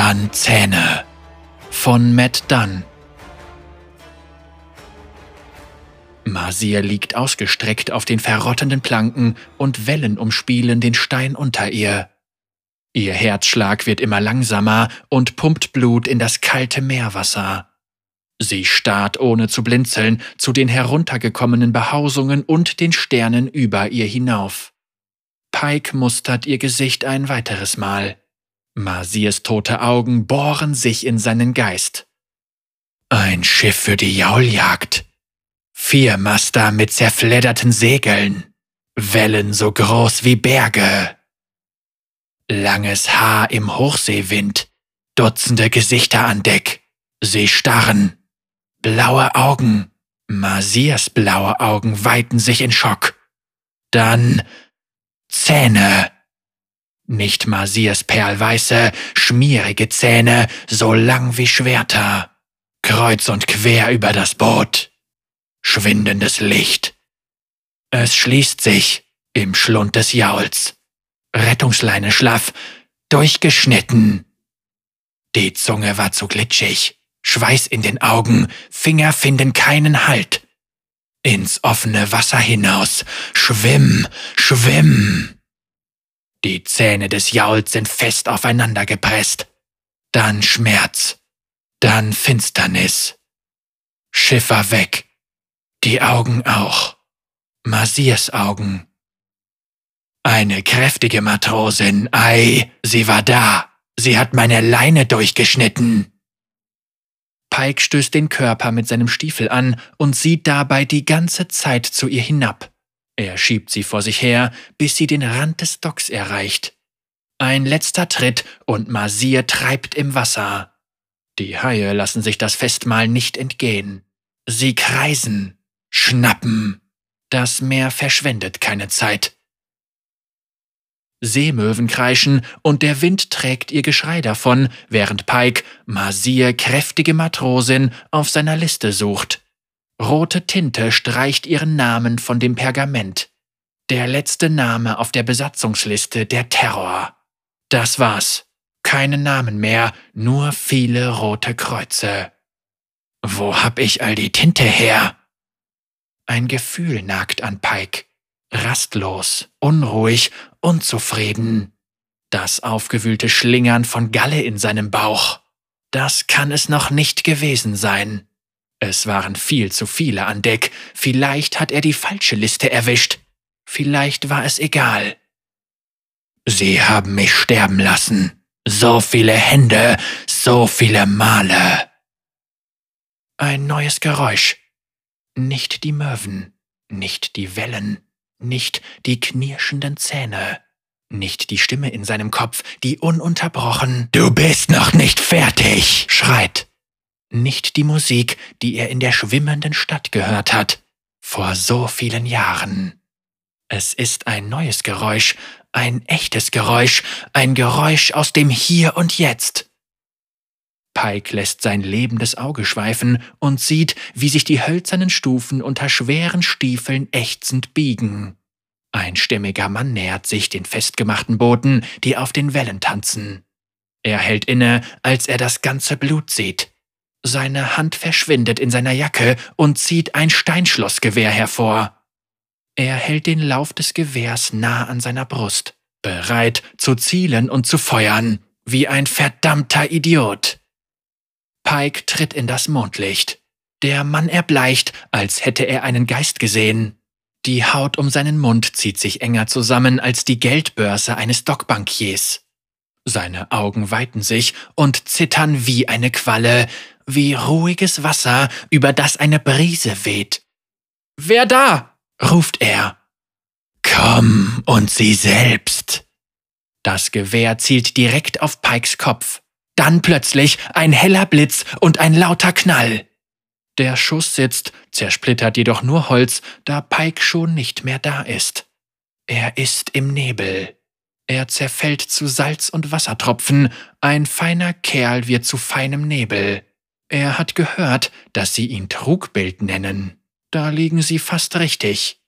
Dann Zähne von Matt Dunn. Masir liegt ausgestreckt auf den verrottenden Planken und Wellen umspielen den Stein unter ihr. Ihr Herzschlag wird immer langsamer und pumpt Blut in das kalte Meerwasser. Sie starrt ohne zu blinzeln zu den heruntergekommenen Behausungen und den Sternen über ihr hinauf. Pike mustert ihr Gesicht ein weiteres Mal. Masirs tote Augen bohren sich in seinen Geist. Ein Schiff für die Jauljagd. Vier Master mit zerfledderten Segeln. Wellen so groß wie Berge. Langes Haar im Hochseewind. Dutzende Gesichter an Deck. Sie starren. Blaue Augen. Masirs blaue Augen weiten sich in Schock. Dann Zähne. Nicht Masirs perlweiße, schmierige Zähne, so lang wie Schwerter. Kreuz und quer über das Boot. Schwindendes Licht. Es schließt sich im Schlund des Jauls. Rettungsleine schlaff, durchgeschnitten. Die Zunge war zu glitschig, Schweiß in den Augen, Finger finden keinen Halt. Ins offene Wasser hinaus, schwimm, schwimm. Die Zähne des Jauls sind fest aufeinander gepresst. Dann Schmerz. Dann Finsternis. Schiffer weg. Die Augen auch. Masirs Augen. Eine kräftige Matrosin, ei, sie war da. Sie hat meine Leine durchgeschnitten. Pike stößt den Körper mit seinem Stiefel an und sieht dabei die ganze Zeit zu ihr hinab. Er schiebt sie vor sich her, bis sie den Rand des Docks erreicht. Ein letzter Tritt und Masir treibt im Wasser. Die Haie lassen sich das Festmahl nicht entgehen. Sie kreisen, schnappen. Das Meer verschwendet keine Zeit. Seemöwen kreischen und der Wind trägt ihr Geschrei davon, während Pike, Masir kräftige Matrosin, auf seiner Liste sucht. Rote Tinte streicht ihren Namen von dem Pergament. Der letzte Name auf der Besatzungsliste, der Terror. Das war's. Keine Namen mehr, nur viele rote Kreuze. Wo hab ich all die Tinte her? Ein Gefühl nagt an Pike. Rastlos, unruhig, unzufrieden. Das aufgewühlte Schlingern von Galle in seinem Bauch. Das kann es noch nicht gewesen sein. Es waren viel zu viele an Deck, vielleicht hat er die falsche Liste erwischt, vielleicht war es egal. Sie haben mich sterben lassen. So viele Hände, so viele Male. Ein neues Geräusch. Nicht die Möwen, nicht die Wellen, nicht die knirschenden Zähne, nicht die Stimme in seinem Kopf, die ununterbrochen Du bist noch nicht fertig schreit nicht die Musik, die er in der schwimmenden Stadt gehört hat, vor so vielen Jahren. Es ist ein neues Geräusch, ein echtes Geräusch, ein Geräusch aus dem Hier und Jetzt. Pike lässt sein lebendes Auge schweifen und sieht, wie sich die hölzernen Stufen unter schweren Stiefeln ächzend biegen. Ein stämmiger Mann nähert sich den festgemachten Booten, die auf den Wellen tanzen. Er hält inne, als er das ganze Blut sieht. Seine Hand verschwindet in seiner Jacke und zieht ein Steinschlossgewehr hervor. Er hält den Lauf des Gewehrs nah an seiner Brust, bereit zu zielen und zu feuern, wie ein verdammter Idiot. Pike tritt in das Mondlicht. Der Mann erbleicht, als hätte er einen Geist gesehen. Die Haut um seinen Mund zieht sich enger zusammen als die Geldbörse eines Dockbankiers. Seine Augen weiten sich und zittern wie eine Qualle, wie ruhiges Wasser, über das eine Brise weht. Wer da? ruft er. Komm und sieh selbst. Das Gewehr zielt direkt auf Pikes Kopf. Dann plötzlich ein heller Blitz und ein lauter Knall. Der Schuss sitzt, zersplittert jedoch nur Holz, da Pike schon nicht mehr da ist. Er ist im Nebel. Er zerfällt zu Salz und Wassertropfen, ein feiner Kerl wird zu feinem Nebel. Er hat gehört, dass Sie ihn Trugbild nennen. Da liegen Sie fast richtig.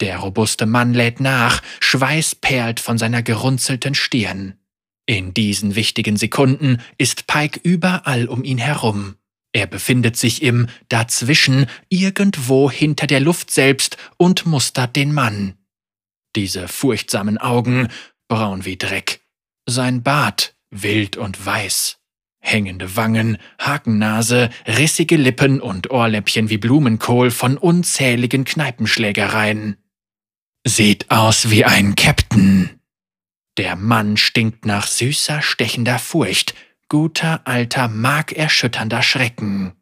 Der robuste Mann lädt nach, Schweiß perlt von seiner gerunzelten Stirn. In diesen wichtigen Sekunden ist Pike überall um ihn herum. Er befindet sich im Dazwischen irgendwo hinter der Luft selbst und mustert den Mann. Diese furchtsamen Augen, braun wie Dreck. Sein Bart, wild und weiß. Hängende Wangen, Hakennase, rissige Lippen und Ohrläppchen wie Blumenkohl von unzähligen Kneipenschlägereien. Sieht aus wie ein Captain. Der Mann stinkt nach süßer, stechender Furcht, guter, alter, markerschütternder Schrecken.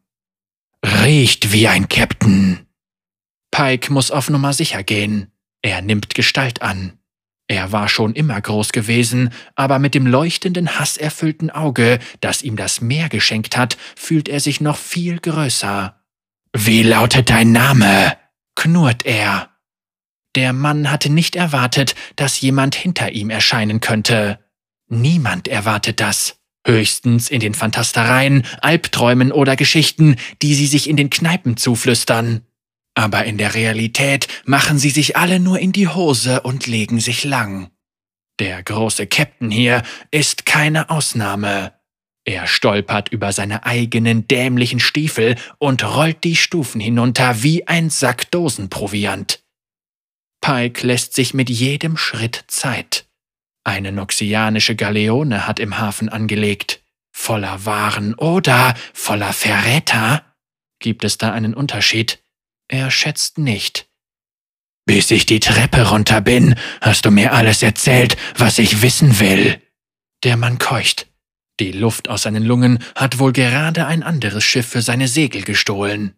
Riecht wie ein Captain. Pike muss auf Nummer sicher gehen. Er nimmt Gestalt an. Er war schon immer groß gewesen, aber mit dem leuchtenden, hasserfüllten Auge, das ihm das Meer geschenkt hat, fühlt er sich noch viel größer. Wie lautet dein Name? knurrt er. Der Mann hatte nicht erwartet, dass jemand hinter ihm erscheinen könnte. Niemand erwartet das. Höchstens in den Fantastereien, Albträumen oder Geschichten, die sie sich in den Kneipen zuflüstern. Aber in der Realität machen sie sich alle nur in die Hose und legen sich lang. Der große Captain hier ist keine Ausnahme. Er stolpert über seine eigenen dämlichen Stiefel und rollt die Stufen hinunter wie ein Sack Dosenproviant. Pike lässt sich mit jedem Schritt Zeit. Eine noxianische Galeone hat im Hafen angelegt. Voller Waren oder voller Verräter? Gibt es da einen Unterschied? Er schätzt nicht. Bis ich die Treppe runter bin, hast du mir alles erzählt, was ich wissen will. Der Mann keucht. Die Luft aus seinen Lungen hat wohl gerade ein anderes Schiff für seine Segel gestohlen.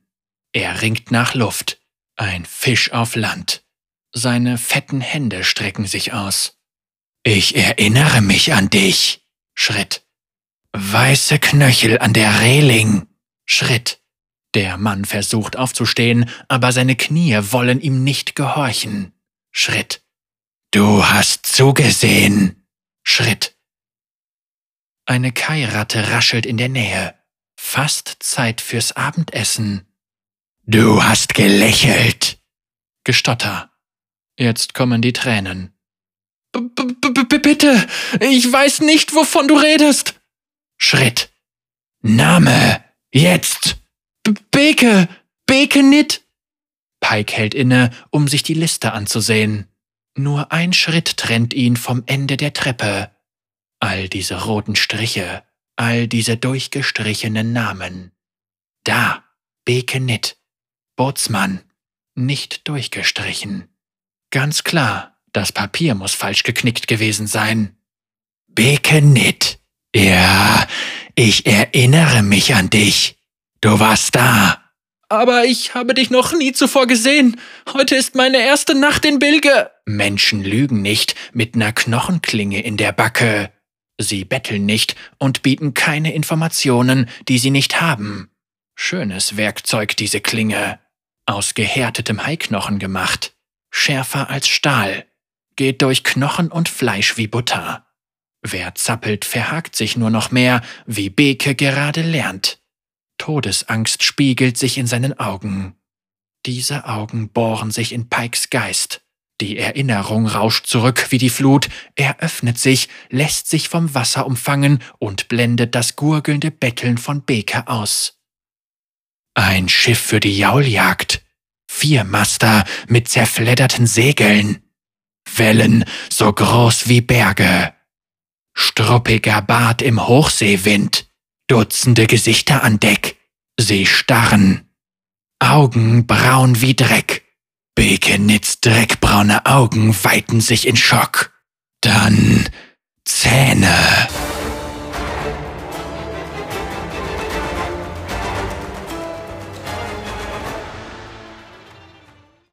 Er ringt nach Luft. Ein Fisch auf Land. Seine fetten Hände strecken sich aus. Ich erinnere mich an dich. Schritt. Weiße Knöchel an der Reling. Schritt. Der Mann versucht aufzustehen, aber seine Knie wollen ihm nicht gehorchen. Schritt. Du hast zugesehen. Schritt. Eine Kairatte raschelt in der Nähe. Fast Zeit fürs Abendessen. Du hast gelächelt. Gestotter. Jetzt kommen die Tränen. B -b -b Bitte, ich weiß nicht, wovon du redest. Schritt. Name. Jetzt. Beke, Beke nit. Pike hält inne, um sich die Liste anzusehen. Nur ein Schritt trennt ihn vom Ende der Treppe. All diese roten Striche, all diese durchgestrichenen Namen. Da, Beke nit. Bootsmann, nicht durchgestrichen. Ganz klar, das Papier muss falsch geknickt gewesen sein. Beke nit. Ja, ich erinnere mich an dich. Du warst da. Aber ich habe dich noch nie zuvor gesehen. Heute ist meine erste Nacht in Bilge. Menschen lügen nicht mit ner Knochenklinge in der Backe. Sie betteln nicht und bieten keine Informationen, die sie nicht haben. Schönes Werkzeug, diese Klinge. Aus gehärtetem Haiknochen gemacht. Schärfer als Stahl. Geht durch Knochen und Fleisch wie Butter. Wer zappelt, verhakt sich nur noch mehr, wie Beke gerade lernt. Todesangst spiegelt sich in seinen Augen. Diese Augen bohren sich in Pikes Geist. Die Erinnerung rauscht zurück wie die Flut, er öffnet sich, lässt sich vom Wasser umfangen und blendet das gurgelnde Betteln von Beke aus. Ein Schiff für die Jauljagd. Vier Master mit zerfledderten Segeln. Wellen so groß wie Berge. Struppiger Bart im Hochseewind. Dutzende Gesichter an Deck. Sie starren. Augen braun wie Dreck. Bekenitz dreckbraune Augen weiten sich in Schock. Dann Zähne.